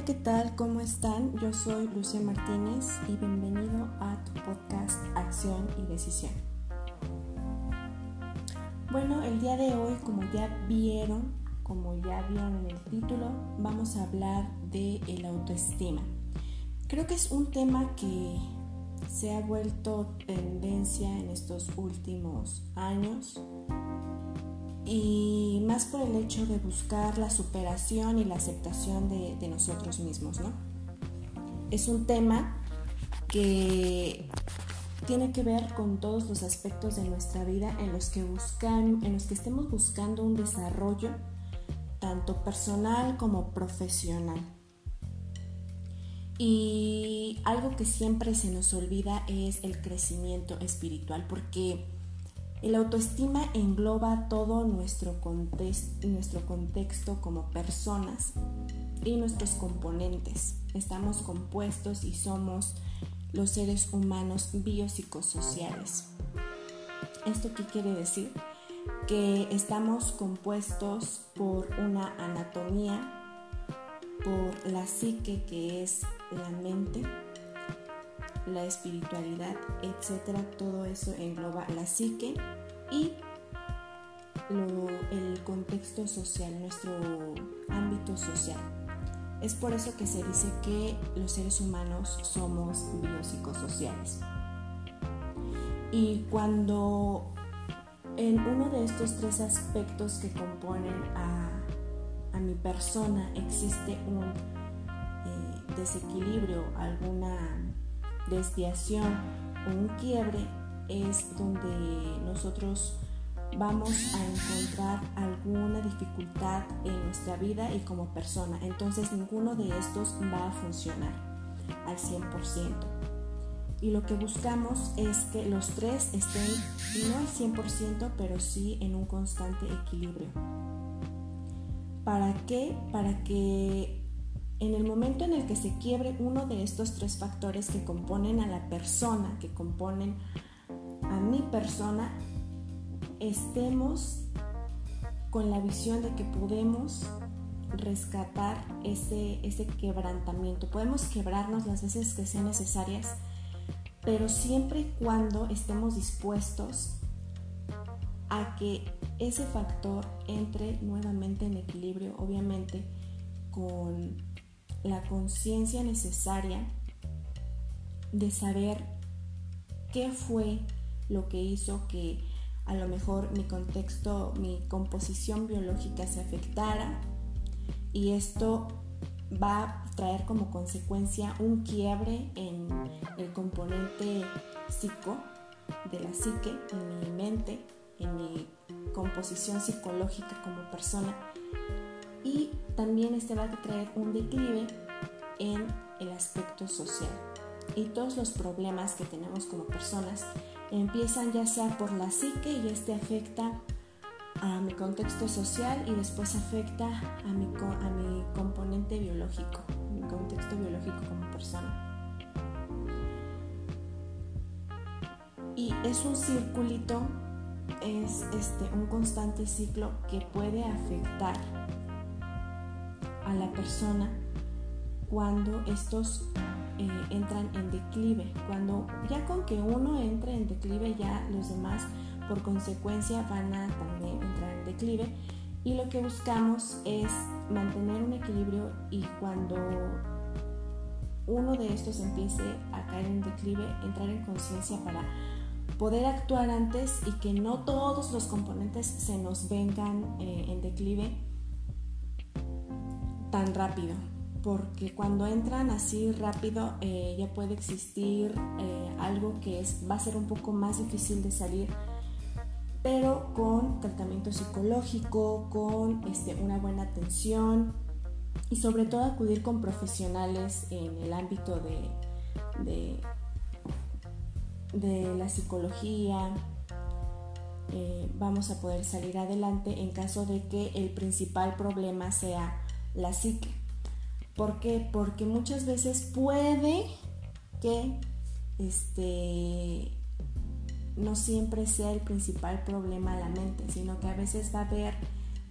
Hola, ¿qué tal? ¿Cómo están? Yo soy Lucia Martínez y bienvenido a tu podcast Acción y Decisión. Bueno, el día de hoy, como ya vieron, como ya vieron en el título, vamos a hablar de el autoestima. Creo que es un tema que se ha vuelto tendencia en estos últimos años y más por el hecho de buscar la superación y la aceptación de, nosotros mismos, ¿no? Es un tema que tiene que ver con todos los aspectos de nuestra vida en los que buscan, en los que estemos buscando un desarrollo tanto personal como profesional. Y algo que siempre se nos olvida es el crecimiento espiritual, porque el autoestima engloba todo nuestro, contexto como personas y nuestros componentes. Estamos compuestos y somos los seres humanos biopsicosociales. ¿Esto qué quiere decir? Que estamos compuestos por una anatomía, por la psique que es la mente, la espiritualidad, etcétera. Todo eso engloba la psique y el contexto social, nuestro ámbito social. Es por eso que se dice que los seres humanos somos biopsicosociales. Y cuando en uno de estos tres aspectos que componen a, mi persona existe un eh, desequilibrio, alguna desviación o un quiebre es donde nosotros vamos a encontrar alguna dificultad en nuestra vida y como persona. Entonces ninguno de estos va a funcionar al 100%. Y lo que buscamos es que los tres estén no al 100%, pero sí en un constante equilibrio. ¿Para qué? Para que en el momento en el que se quiebre uno de estos tres factores que componen a la persona, que componen a mi persona, estemos con la visión de que podemos rescatar ese, ese quebrantamiento. Podemos quebrarnos las veces que sean necesarias, pero siempre y cuando estemos dispuestos a que ese factor entre nuevamente en equilibrio, obviamente con la conciencia necesaria de saber qué fue lo que hizo que a lo mejor mi contexto, mi composición biológica se afectara y esto va a traer como consecuencia un quiebre en el componente psico de la psique, en mi mente, en mi composición psicológica como persona y también este va a traer un declive en el aspecto social. Y todos los problemas que tenemos como personas empiezan ya sea por la psique y este afecta a mi contexto social y después afecta a mi, a mi componente biológico, mi contexto biológico como persona. Y es un circulito, es este, un constante ciclo que puede afectar a la persona cuando estos eh, entran en declive. Cuando ya con que uno entre en declive, ya los demás por consecuencia van a también entrar en declive. Y lo que buscamos es mantener un equilibrio y cuando uno de estos empiece a caer en declive, entrar en conciencia para poder actuar antes y que no todos los componentes se nos vengan eh, en declive tan rápido, porque cuando entran así rápido eh, ya puede existir eh, algo que es, va a ser un poco más difícil de salir, pero con tratamiento psicológico, con este, una buena atención y sobre todo acudir con profesionales en el ámbito de, de, la psicología, eh, vamos a poder salir adelante en caso de que el principal problema sea la psique. ¿Por qué? Porque muchas veces puede que este no siempre sea el principal problema la mente, sino que a veces va a haber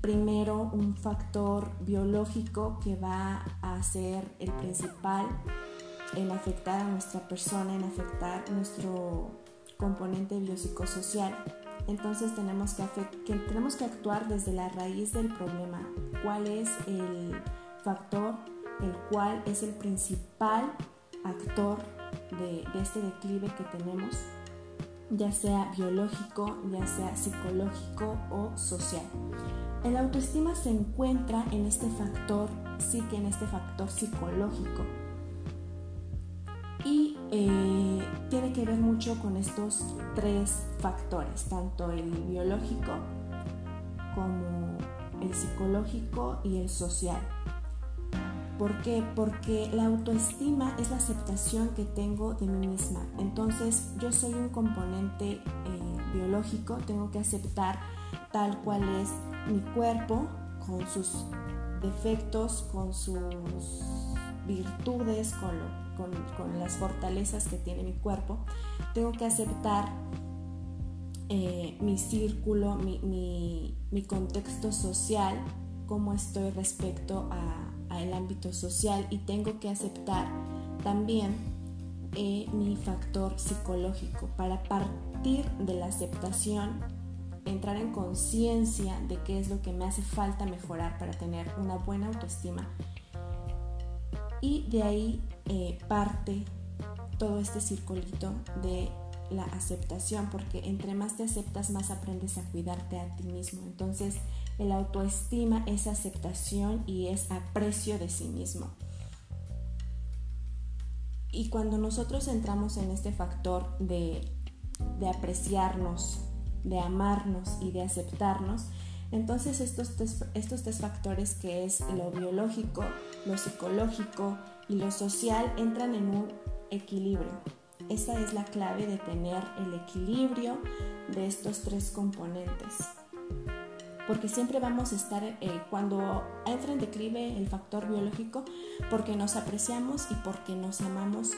primero un factor biológico que va a ser el principal en afectar a nuestra persona, en afectar nuestro componente biopsicosocial. Entonces tenemos que, actuar desde la raíz del problema. ¿Cuál es el factor el cual es el principal actor de, de este declive que tenemos? ya sea biológico, ya sea psicológico o social. El autoestima se encuentra en este factor, sí que en este factor psicológico. Y eh, tiene que ver mucho con estos tres factores, tanto el biológico como el psicológico y el social. ¿Por qué? Porque la autoestima es la aceptación que tengo de mí misma. Entonces yo soy un componente eh, biológico, tengo que aceptar tal cual es mi cuerpo, con sus defectos, con sus virtudes, con, las fortalezas que tiene mi cuerpo. Tengo que aceptar eh, mi círculo, mi, contexto social, cómo estoy respecto al ámbito social y tengo que aceptar también eh, mi factor psicológico para partir de la aceptación entrar en conciencia de qué es lo que me hace falta mejorar para tener una buena autoestima. Y de ahí eh, parte todo este circulito de la aceptación, porque entre más te aceptas, más aprendes a cuidarte a ti mismo. Entonces, el autoestima es aceptación y es aprecio de sí mismo. Y cuando nosotros entramos en este factor de, de apreciarnos, de amarnos y de aceptarnos, entonces estos estos tres factores que es lo biológico, lo psicológico y lo social entran en un equilibrio. Esa es la clave de tener el equilibrio de estos tres componentes. Porque siempre vamos a estar, eh, cuando entra en declive el factor biológico, porque nos apreciamos y porque nos amamos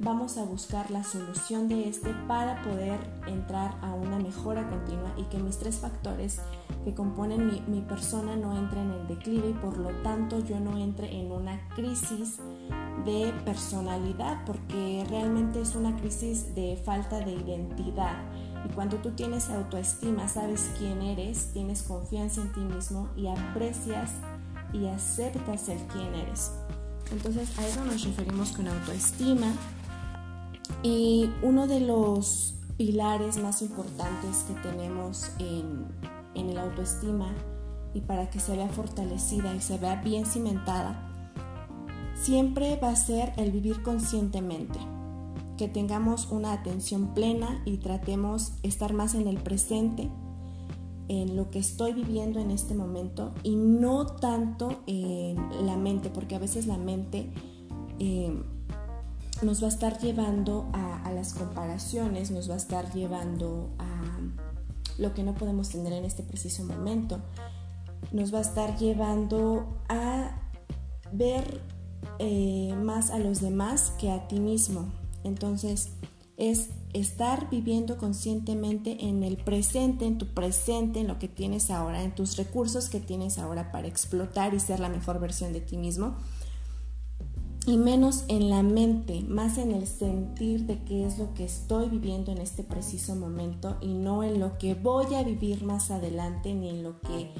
vamos a buscar la solución de este para poder entrar a una mejora continua y que mis tres factores que componen mi, persona no entren en declive y por lo tanto yo no entre en una crisis de personalidad porque realmente es una crisis de falta de identidad. Y cuando tú tienes autoestima sabes quién eres tienes confianza en ti mismo y aprecias y aceptas el quién eres. Entonces a eso nos referimos con autoestima y uno de los pilares más importantes que tenemos en, en el autoestima y para que se vea fortalecida y se vea bien cimentada, siempre va a ser el vivir conscientemente, que tengamos una atención plena y tratemos estar más en el presente, en lo que estoy viviendo en este momento y no tanto en la mente, porque a veces la mente eh, nos va a estar llevando a, las comparaciones, nos va a estar llevando a lo que no podemos tener en este preciso momento, nos va a estar llevando a ver eh, más a los demás que a ti mismo. Entonces es estar viviendo conscientemente en el presente, en tu presente, en lo que tienes ahora, en tus recursos que tienes ahora para explotar y ser la mejor versión de ti mismo y menos en la mente, más en el sentir de qué es lo que estoy viviendo en este preciso momento y no en lo que voy a vivir más adelante ni en lo que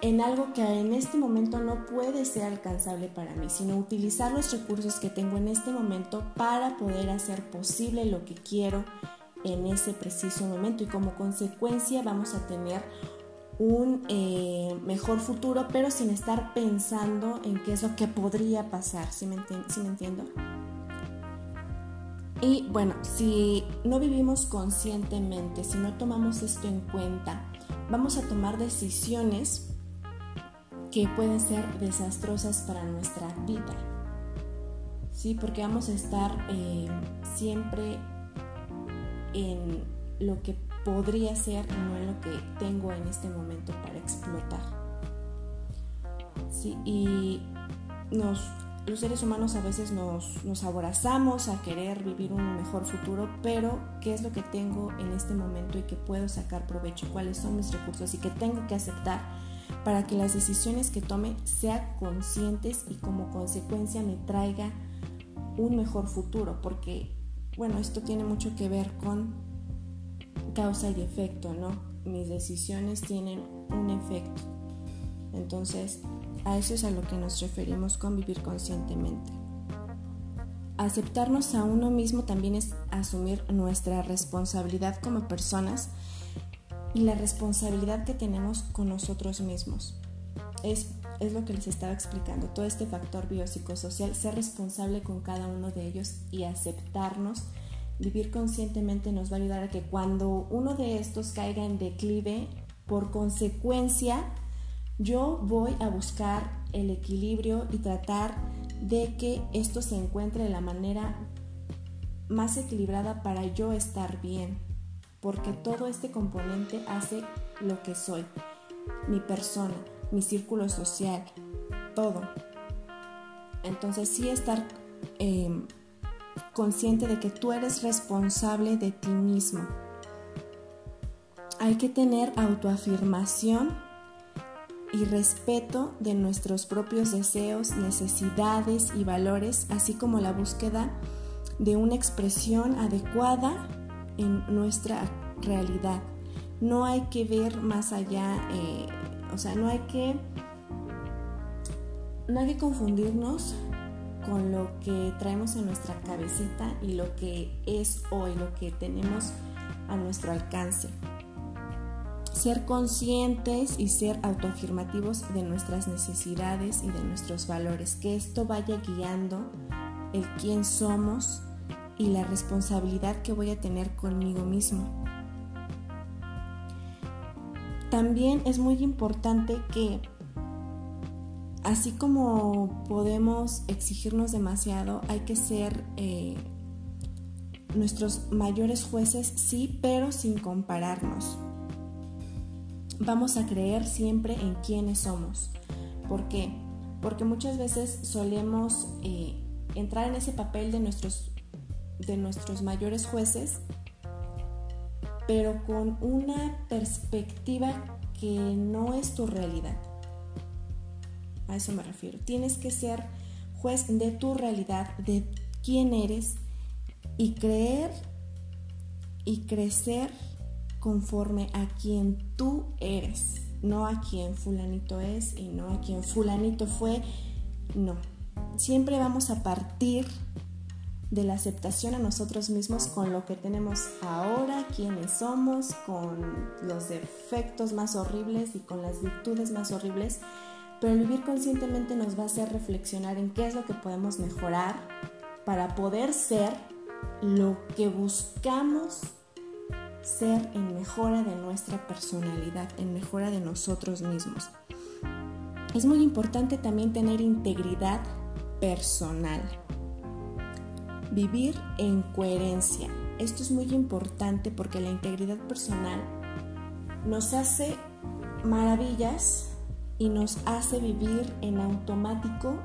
en algo que en este momento no puede ser alcanzable para mí, sino utilizar los recursos que tengo en este momento para poder hacer posible lo que quiero en ese preciso momento. Y como consecuencia vamos a tener un eh, mejor futuro, pero sin estar pensando en qué es lo que podría pasar, ¿sí me, entiendo? Y bueno, si no vivimos conscientemente, si no tomamos esto en cuenta, vamos a tomar decisiones que pueden ser desastrosas para nuestra vida. Sí, porque vamos a estar eh, siempre en lo que podría ser y no en lo que tengo en este momento para explotar. Sí, y nos los seres humanos a veces nos, nos aborazamos a querer vivir un mejor futuro, pero ¿qué es lo que tengo en este momento y que puedo sacar provecho? ¿Cuáles son mis recursos y que tengo que aceptar para que las decisiones que tome sean conscientes y como consecuencia me traiga un mejor futuro? Porque, bueno, esto tiene mucho que ver con causa y efecto, ¿no? Mis decisiones tienen un efecto. Entonces, a eso es a lo que nos referimos con vivir conscientemente. Aceptarnos a uno mismo también es asumir nuestra responsabilidad como personas y la responsabilidad que tenemos con nosotros mismos. Es, es lo que les estaba explicando, todo este factor biopsicosocial, ser responsable con cada uno de ellos y aceptarnos, vivir conscientemente nos va a ayudar a que cuando uno de estos caiga en declive, por consecuencia, yo voy a buscar el equilibrio y tratar de que esto se encuentre de la manera más equilibrada para yo estar bien, porque todo este componente hace lo que soy, mi persona, mi círculo social, todo. Entonces sí estar em, consciente de que tú eres responsable de ti mismo. Hay que tener autoafirmación y respeto de nuestros propios deseos, necesidades y valores, así como la búsqueda de una expresión adecuada en nuestra realidad. No hay que ver más allá, eh, o sea, no hay que, no hay que confundirnos con lo que traemos en nuestra cabecita y lo que es hoy, lo que tenemos a nuestro alcance ser conscientes y ser autoafirmativos de nuestras necesidades y de nuestros valores, que esto vaya guiando el quién somos y la responsabilidad que voy a tener conmigo mismo. También es muy importante que así como podemos exigirnos demasiado, hay que ser eh, nuestros mayores jueces, sí, pero sin compararnos vamos a creer siempre en quiénes somos. ¿Por qué? Porque muchas veces solemos eh, entrar en ese papel de nuestros, de nuestros mayores jueces, pero con una perspectiva que no es tu realidad. A eso me refiero. Tienes que ser juez de tu realidad, de quién eres y creer y crecer conforme a quien tú eres, no a quien fulanito es y no a quien fulanito fue, no. Siempre vamos a partir de la aceptación a nosotros mismos con lo que tenemos ahora, quiénes somos, con los defectos más horribles y con las virtudes más horribles, pero vivir conscientemente nos va a hacer reflexionar en qué es lo que podemos mejorar para poder ser lo que buscamos ser en mejora de nuestra personalidad, en mejora de nosotros mismos. Es muy importante también tener integridad personal. Vivir en coherencia. Esto es muy importante porque la integridad personal nos hace maravillas y nos hace vivir en automático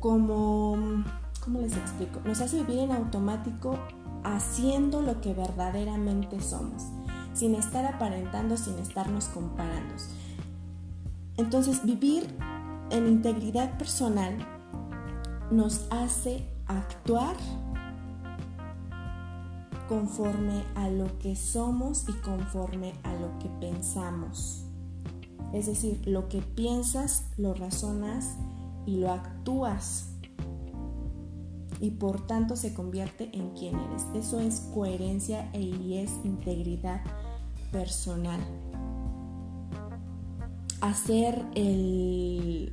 como, ¿cómo les explico? Nos hace vivir en automático haciendo lo que verdaderamente somos, sin estar aparentando, sin estarnos comparando. Entonces, vivir en integridad personal nos hace actuar conforme a lo que somos y conforme a lo que pensamos. Es decir, lo que piensas, lo razonas y lo actúas y por tanto se convierte en quien eres. Eso es coherencia y es integridad personal. Hacer el,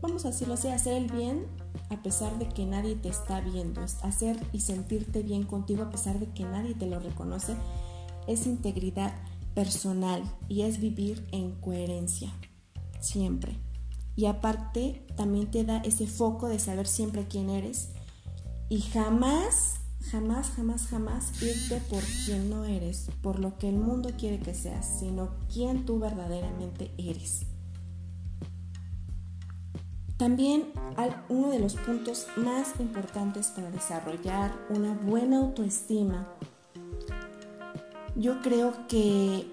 vamos a decirlo así, hacer el bien a pesar de que nadie te está viendo, hacer y sentirte bien contigo a pesar de que nadie te lo reconoce, es integridad personal y es vivir en coherencia, siempre y aparte también te da ese foco de saber siempre quién eres y jamás, jamás, jamás, jamás irte por quien no eres, por lo que el mundo quiere que seas, sino quién tú verdaderamente eres. También uno de los puntos más importantes para desarrollar una buena autoestima, yo creo que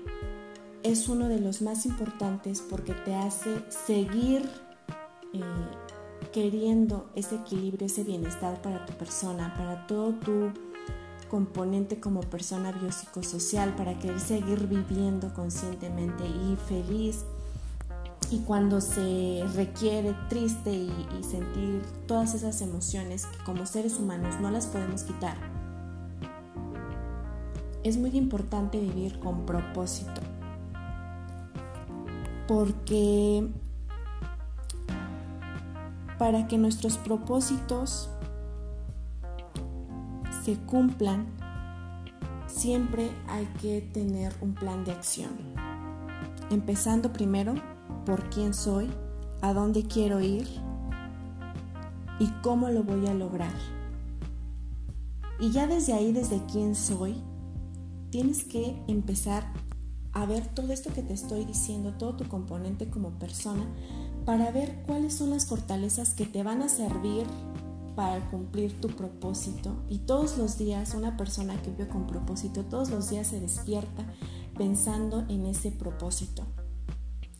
es uno de los más importantes porque te hace seguir eh, queriendo ese equilibrio, ese bienestar para tu persona, para todo tu componente como persona biopsicosocial, para querer seguir viviendo conscientemente y feliz. Y cuando se requiere triste y, y sentir todas esas emociones que como seres humanos no las podemos quitar, es muy importante vivir con propósito. Porque para que nuestros propósitos se cumplan, siempre hay que tener un plan de acción. Empezando primero por quién soy, a dónde quiero ir y cómo lo voy a lograr. Y ya desde ahí, desde quién soy, tienes que empezar a ver todo esto que te estoy diciendo, todo tu componente como persona, para ver cuáles son las fortalezas que te van a servir para cumplir tu propósito. Y todos los días una persona que vive con propósito, todos los días se despierta pensando en ese propósito,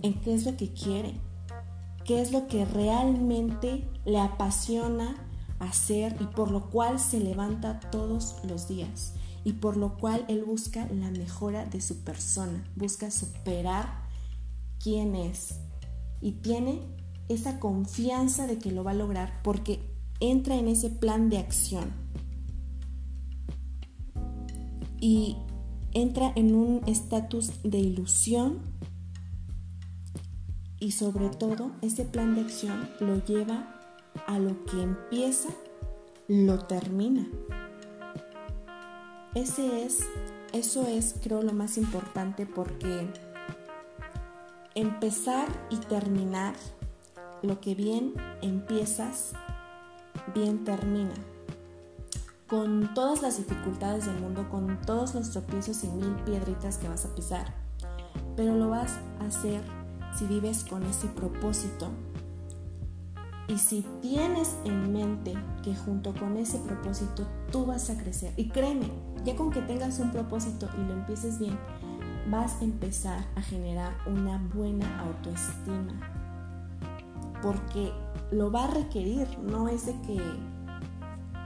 en qué es lo que quiere, qué es lo que realmente le apasiona hacer y por lo cual se levanta todos los días y por lo cual él busca la mejora de su persona, busca superar quién es y tiene esa confianza de que lo va a lograr porque entra en ese plan de acción y entra en un estatus de ilusión y sobre todo ese plan de acción lo lleva a lo que empieza, lo termina. Es, eso es creo lo más importante porque empezar y terminar lo que bien empiezas, bien termina. Con todas las dificultades del mundo, con todos los tropiezos y mil piedritas que vas a pisar, pero lo vas a hacer si vives con ese propósito y si tienes en mente que junto con ese propósito tú vas a crecer, y créeme, ya con que tengas un propósito y lo empieces bien, vas a empezar a generar una buena autoestima. Porque lo va a requerir, no es de que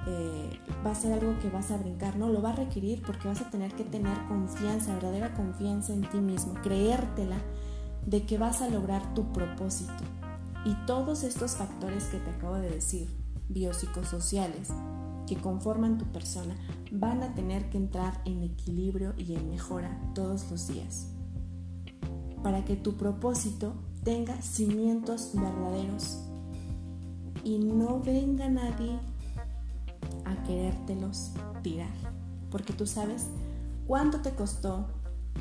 eh, va a ser algo que vas a brincar, no, lo va a requerir porque vas a tener que tener confianza, verdadera confianza en ti mismo, creértela de que vas a lograr tu propósito. Y todos estos factores que te acabo de decir, biopsicosociales, que conforman tu persona, van a tener que entrar en equilibrio y en mejora todos los días. Para que tu propósito tenga cimientos verdaderos y no venga nadie a querértelos tirar. Porque tú sabes cuánto te costó,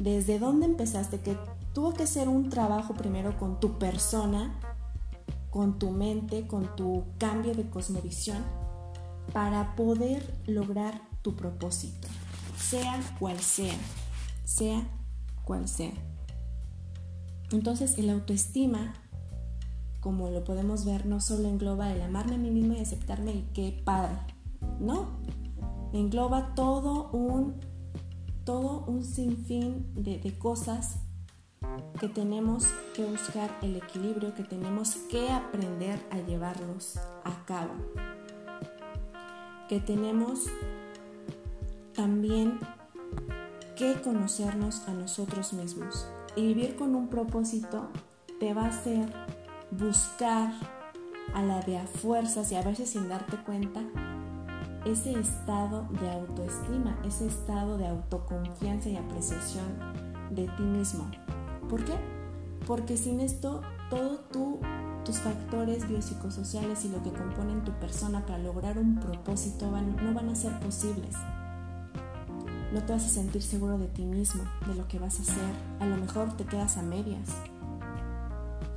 desde dónde empezaste, que tuvo que ser un trabajo primero con tu persona con tu mente, con tu cambio de cosmovisión, para poder lograr tu propósito, sea cual sea, sea cual sea. Entonces el autoestima, como lo podemos ver, no solo engloba el amarme a mí mismo y aceptarme y qué padre, no, engloba todo un, todo un sinfín de, de cosas que tenemos que buscar el equilibrio, que tenemos que aprender a llevarlos a cabo, que tenemos también que conocernos a nosotros mismos. Y vivir con un propósito te va a hacer buscar a la de a fuerzas y a veces sin darte cuenta ese estado de autoestima, ese estado de autoconfianza y apreciación de ti mismo. ¿Por qué? Porque sin esto, todos tus factores biopsicosociales y lo que componen tu persona para lograr un propósito no van a ser posibles. No te vas a sentir seguro de ti mismo, de lo que vas a hacer. A lo mejor te quedas a medias.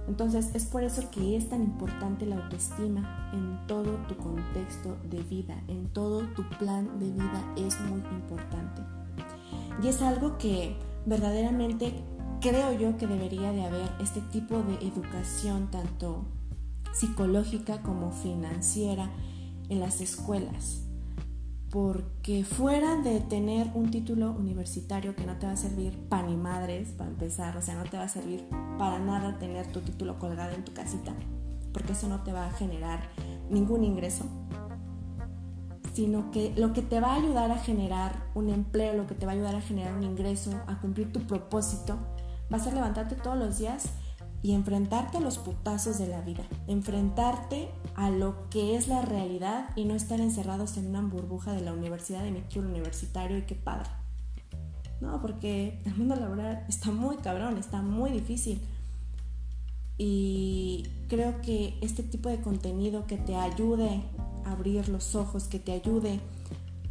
Entonces es por eso que es tan importante la autoestima en todo tu contexto de vida, en todo tu plan de vida es muy importante. Y es algo que verdaderamente creo yo que debería de haber este tipo de educación tanto psicológica como financiera en las escuelas. Porque fuera de tener un título universitario que no te va a servir para ni madres, para empezar, o sea, no te va a servir para nada tener tu título colgado en tu casita, porque eso no te va a generar ningún ingreso, sino que lo que te va a ayudar a generar un empleo, lo que te va a ayudar a generar un ingreso, a cumplir tu propósito, va a levantarte todos los días y enfrentarte a los putazos de la vida, enfrentarte a lo que es la realidad y no estar encerrados en una burbuja de la universidad de mi título universitario y qué padre. No, porque el mundo laboral está muy cabrón, está muy difícil. Y creo que este tipo de contenido que te ayude a abrir los ojos, que te ayude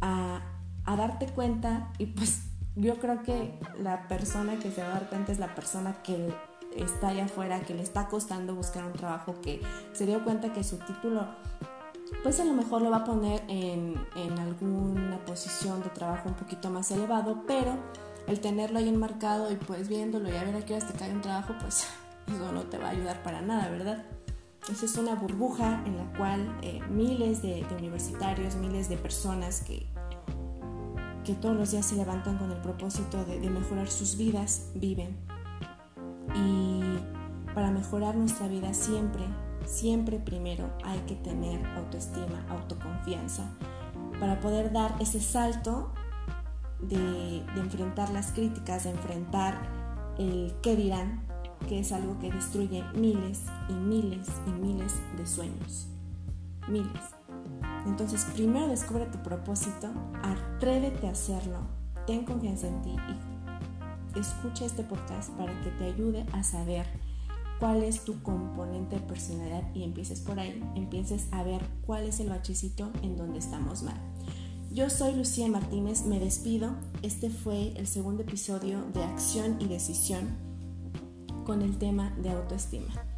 a, a darte cuenta, y pues yo creo que la persona que se va a dar cuenta es la persona que está allá afuera, que le está costando buscar un trabajo, que se dio cuenta que su título, pues a lo mejor lo va a poner en, en alguna posición de trabajo un poquito más elevado, pero el tenerlo ahí enmarcado y pues viéndolo y a ver a qué horas te cae un trabajo, pues eso no te va a ayudar para nada, ¿verdad? Esa es una burbuja en la cual eh, miles de, universitarios, miles de personas que, que todos los días se levantan con el propósito de, de mejorar sus vidas viven y para mejorar nuestra vida siempre, siempre primero hay que tener autoestima, autoconfianza, para poder dar ese salto de, enfrentar las críticas, de enfrentar el qué dirán, que es algo que destruye miles y miles y miles de sueños. Miles. Entonces, primero descubre tu propósito, atrévete a hacerlo, ten confianza en ti y escucha este podcast para que te ayude a saber cuál es tu componente de personalidad y empieces por ahí, empieces a ver cuál es el bachecito en donde estamos mal. Yo soy Lucía Martínez, me despido. Este fue el segundo episodio de Acción y Decisión con el tema de autoestima.